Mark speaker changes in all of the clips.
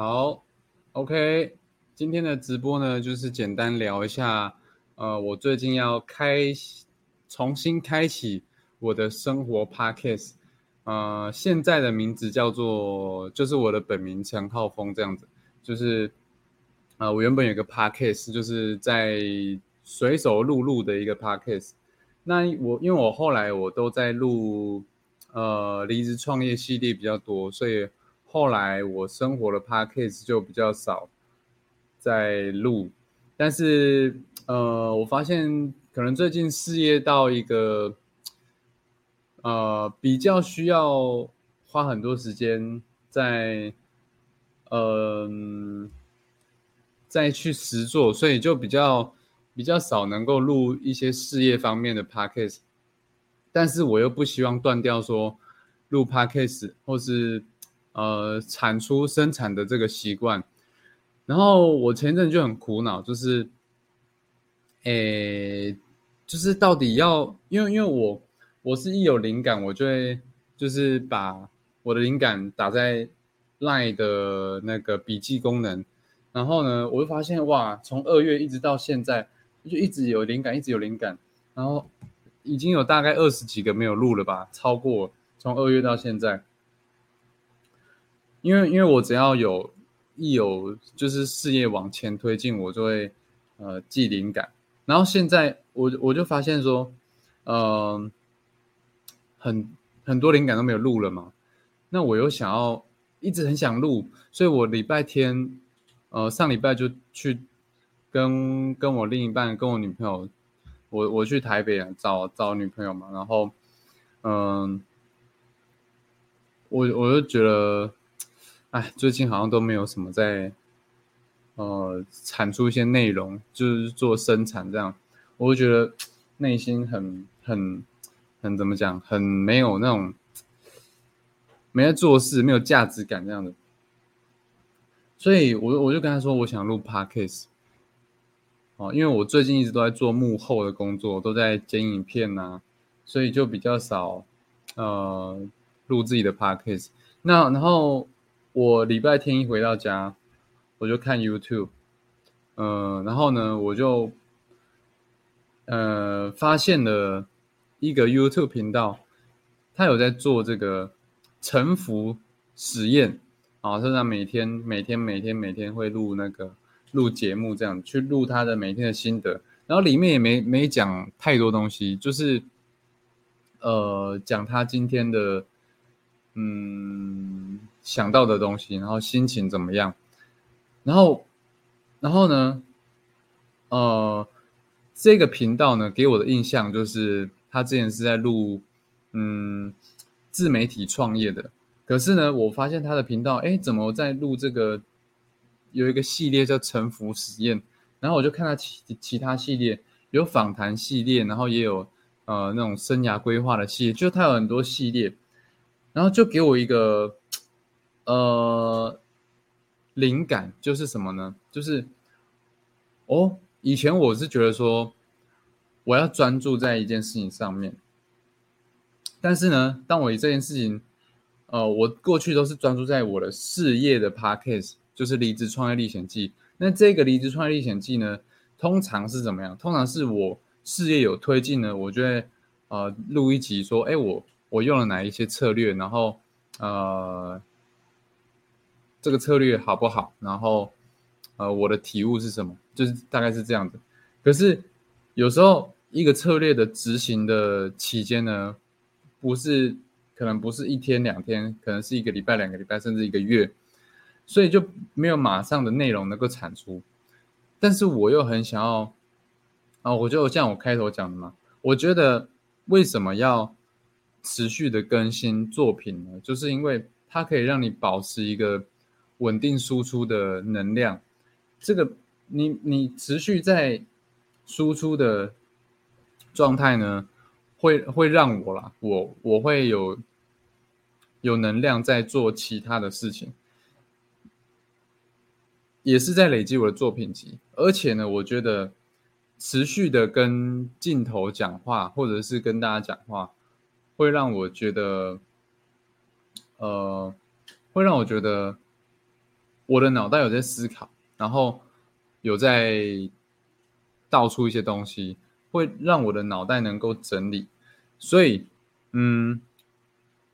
Speaker 1: 好，OK，今天的直播呢，就是简单聊一下，呃，我最近要开重新开启我的生活 Podcast，呃，现在的名字叫做，就是我的本名陈浩峰这样子，就是，呃，我原本有个 Podcast，就是在随手录录的一个 Podcast，那我因为我后来我都在录，呃，离职创业系列比较多，所以。后来我生活的 podcast 就比较少在录，但是呃，我发现可能最近事业到一个呃比较需要花很多时间在嗯再去实做，所以就比较比较少能够录一些事业方面的 podcast，但是我又不希望断掉说录 podcast 或是。呃，产出生产的这个习惯，然后我前阵就很苦恼，就是，诶，就是到底要，因为因为我我是一有灵感，我就会就是把我的灵感打在 Line 的那个笔记功能，然后呢，我就发现哇，从二月一直到现在，就一直有灵感，一直有灵感，然后已经有大概二十几个没有录了吧，超过从二月到现在。因为因为我只要有，一有就是事业往前推进，我就会呃记灵感。然后现在我我就发现说，呃，很很多灵感都没有录了嘛。那我又想要一直很想录，所以我礼拜天，呃上礼拜就去跟跟我另一半跟我女朋友，我我去台北找找女朋友嘛。然后嗯，我我就觉得。哎，最近好像都没有什么在，呃，产出一些内容，就是做生产这样，我就觉得内心很很很怎么讲，很没有那种没在做事，没有价值感这样的。所以，我我就跟他说，我想录 podcast，哦，因为我最近一直都在做幕后的工作，都在剪影片呐，所以就比较少呃录自己的 podcast。那然后。我礼拜天一回到家，我就看 YouTube，嗯，然后呢，我就呃发现了一个 YouTube 频道，他有在做这个沉浮实验啊，是他每天每天每天每天会录那个录节目，这样去录他的每天的心得，然后里面也没没讲太多东西，就是呃讲他今天的嗯。想到的东西，然后心情怎么样？然后，然后呢？呃，这个频道呢，给我的印象就是他之前是在录嗯自媒体创业的。可是呢，我发现他的频道，哎，怎么在录这个有一个系列叫沉浮实验？然后我就看他其其他系列有访谈系列，然后也有呃那种生涯规划的系列，就他有很多系列，然后就给我一个。呃，灵感就是什么呢？就是哦，以前我是觉得说我要专注在一件事情上面，但是呢，当我这件事情，呃，我过去都是专注在我的事业的 p a c k a g e 就是离职创业历险记。那这个离职创业历险记呢，通常是怎么样？通常是我事业有推进呢，我就会呃录一集说，哎，我我用了哪一些策略，然后呃。这个策略好不好？然后，呃，我的体悟是什么？就是大概是这样子。可是有时候一个策略的执行的期间呢，不是可能不是一天两天，可能是一个礼拜、两个礼拜，甚至一个月，所以就没有马上的内容能够产出。但是我又很想要，啊，我就像我开头讲的嘛，我觉得为什么要持续的更新作品呢？就是因为它可以让你保持一个。稳定输出的能量，这个你你持续在输出的状态呢，会会让我啦，我我会有有能量在做其他的事情，也是在累积我的作品集。而且呢，我觉得持续的跟镜头讲话，或者是跟大家讲话，会让我觉得，呃，会让我觉得。我的脑袋有在思考，然后有在倒出一些东西，会让我的脑袋能够整理。所以，嗯，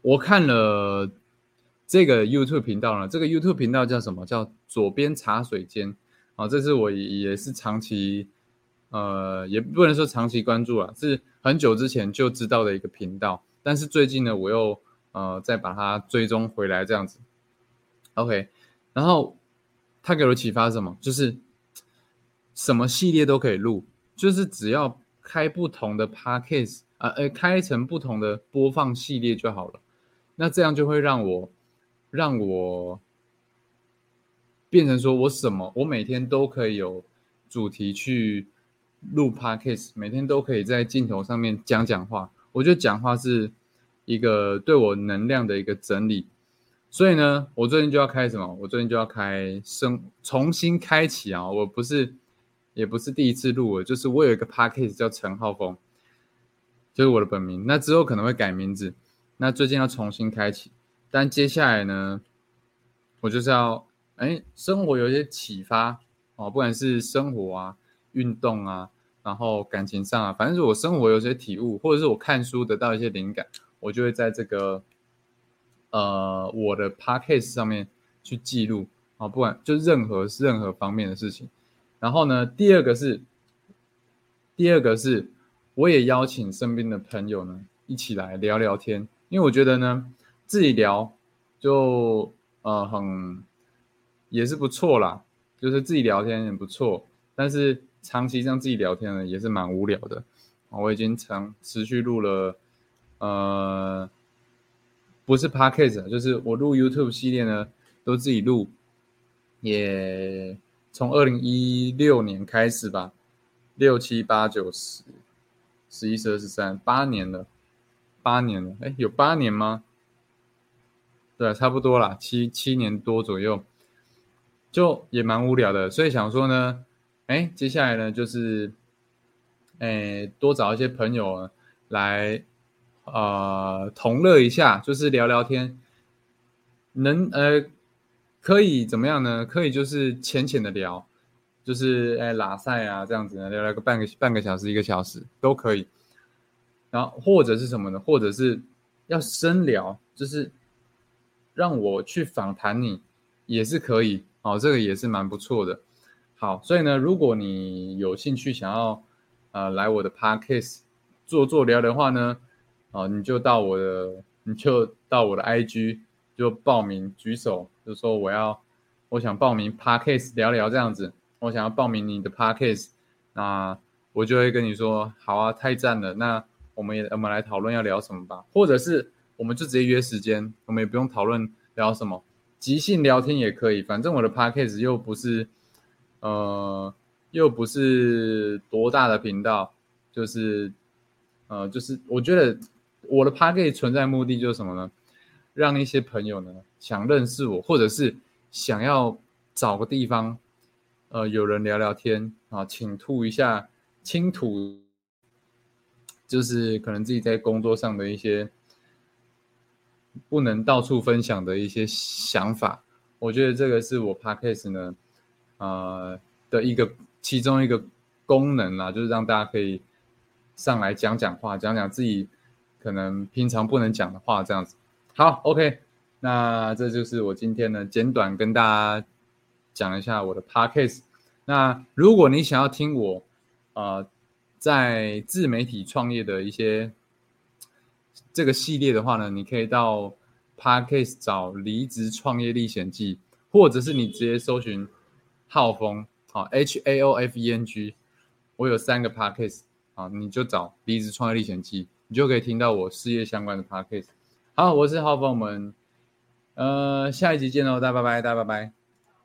Speaker 1: 我看了这个 YouTube 频道呢，这个 YouTube 频道叫什么？叫左边茶水间啊，这是我也是长期，呃，也不能说长期关注啊，是很久之前就知道的一个频道，但是最近呢，我又呃再把它追踪回来这样子。OK，然后他给我启发什么？就是什么系列都可以录，就是只要开不同的 Podcast 啊，呃，开成不同的播放系列就好了。那这样就会让我让我变成说我什么，我每天都可以有主题去录 Podcast，每天都可以在镜头上面讲讲话。我觉得讲话是一个对我能量的一个整理。所以呢，我最近就要开什么？我最近就要开生重新开启啊！我不是，也不是第一次录了，就是我有一个 podcast 叫陈浩峰，就是我的本名。那之后可能会改名字，那最近要重新开启。但接下来呢，我就是要哎，生活有一些启发哦，不管是生活啊、运动啊，然后感情上啊，反正是我生活有些体悟，或者是我看书得到一些灵感，我就会在这个。呃，我的 podcast 上面去记录啊，不管就任何任何方面的事情。然后呢，第二个是，第二个是，我也邀请身边的朋友呢一起来聊聊天，因为我觉得呢，自己聊就呃很也是不错啦，就是自己聊天也不错，但是长期这样自己聊天呢也是蛮无聊的。我已经长持续录了呃。不是 podcast，就是我录 YouTube 系列呢，都自己录，也从二零一六年开始吧，六七八九十，十一十二十三，八年了，八年了，哎，有八年吗？对，差不多啦，七七年多左右，就也蛮无聊的，所以想说呢，哎，接下来呢，就是，哎，多找一些朋友来。呃，同乐一下，就是聊聊天，能呃，可以怎么样呢？可以就是浅浅的聊，就是哎拉塞啊这样子，聊聊个半个半个小时一个小时都可以。然后或者是什么呢？或者是要深聊，就是让我去访谈你也是可以哦，这个也是蛮不错的。好，所以呢，如果你有兴趣想要呃来我的 podcast 做做聊的话呢？啊，你就到我的，你就到我的 IG 就报名举手，就说我要，我想报名 Parkcase 聊聊这样子，我想要报名你的 Parkcase，那我就会跟你说，好啊，太赞了，那我们也我们来讨论要聊什么吧，或者是我们就直接约时间，我们也不用讨论聊什么，即兴聊天也可以，反正我的 Parkcase 又不是，呃，又不是多大的频道，就是，呃，就是我觉得。我的 p a c k a g e 存在目的就是什么呢？让一些朋友呢想认识我，或者是想要找个地方，呃，有人聊聊天啊，倾吐一下，倾吐，就是可能自己在工作上的一些不能到处分享的一些想法。我觉得这个是我 p a c k a g e 呢，呃的一个其中一个功能啦，就是让大家可以上来讲讲话，讲讲自己。可能平常不能讲的话，这样子。好，OK，那这就是我今天呢简短跟大家讲一下我的 Podcast。那如果你想要听我呃在自媒体创业的一些这个系列的话呢，你可以到 Podcast 找《离职创业历险记》，或者是你直接搜寻浩峰，好 H A O F E N G，我有三个 Podcast，啊，你就找《离职创业历险记》。你就可以听到我事业相关的 podcast。好，我是浩峰，我们呃下一集见喽，大家拜拜，大家拜拜。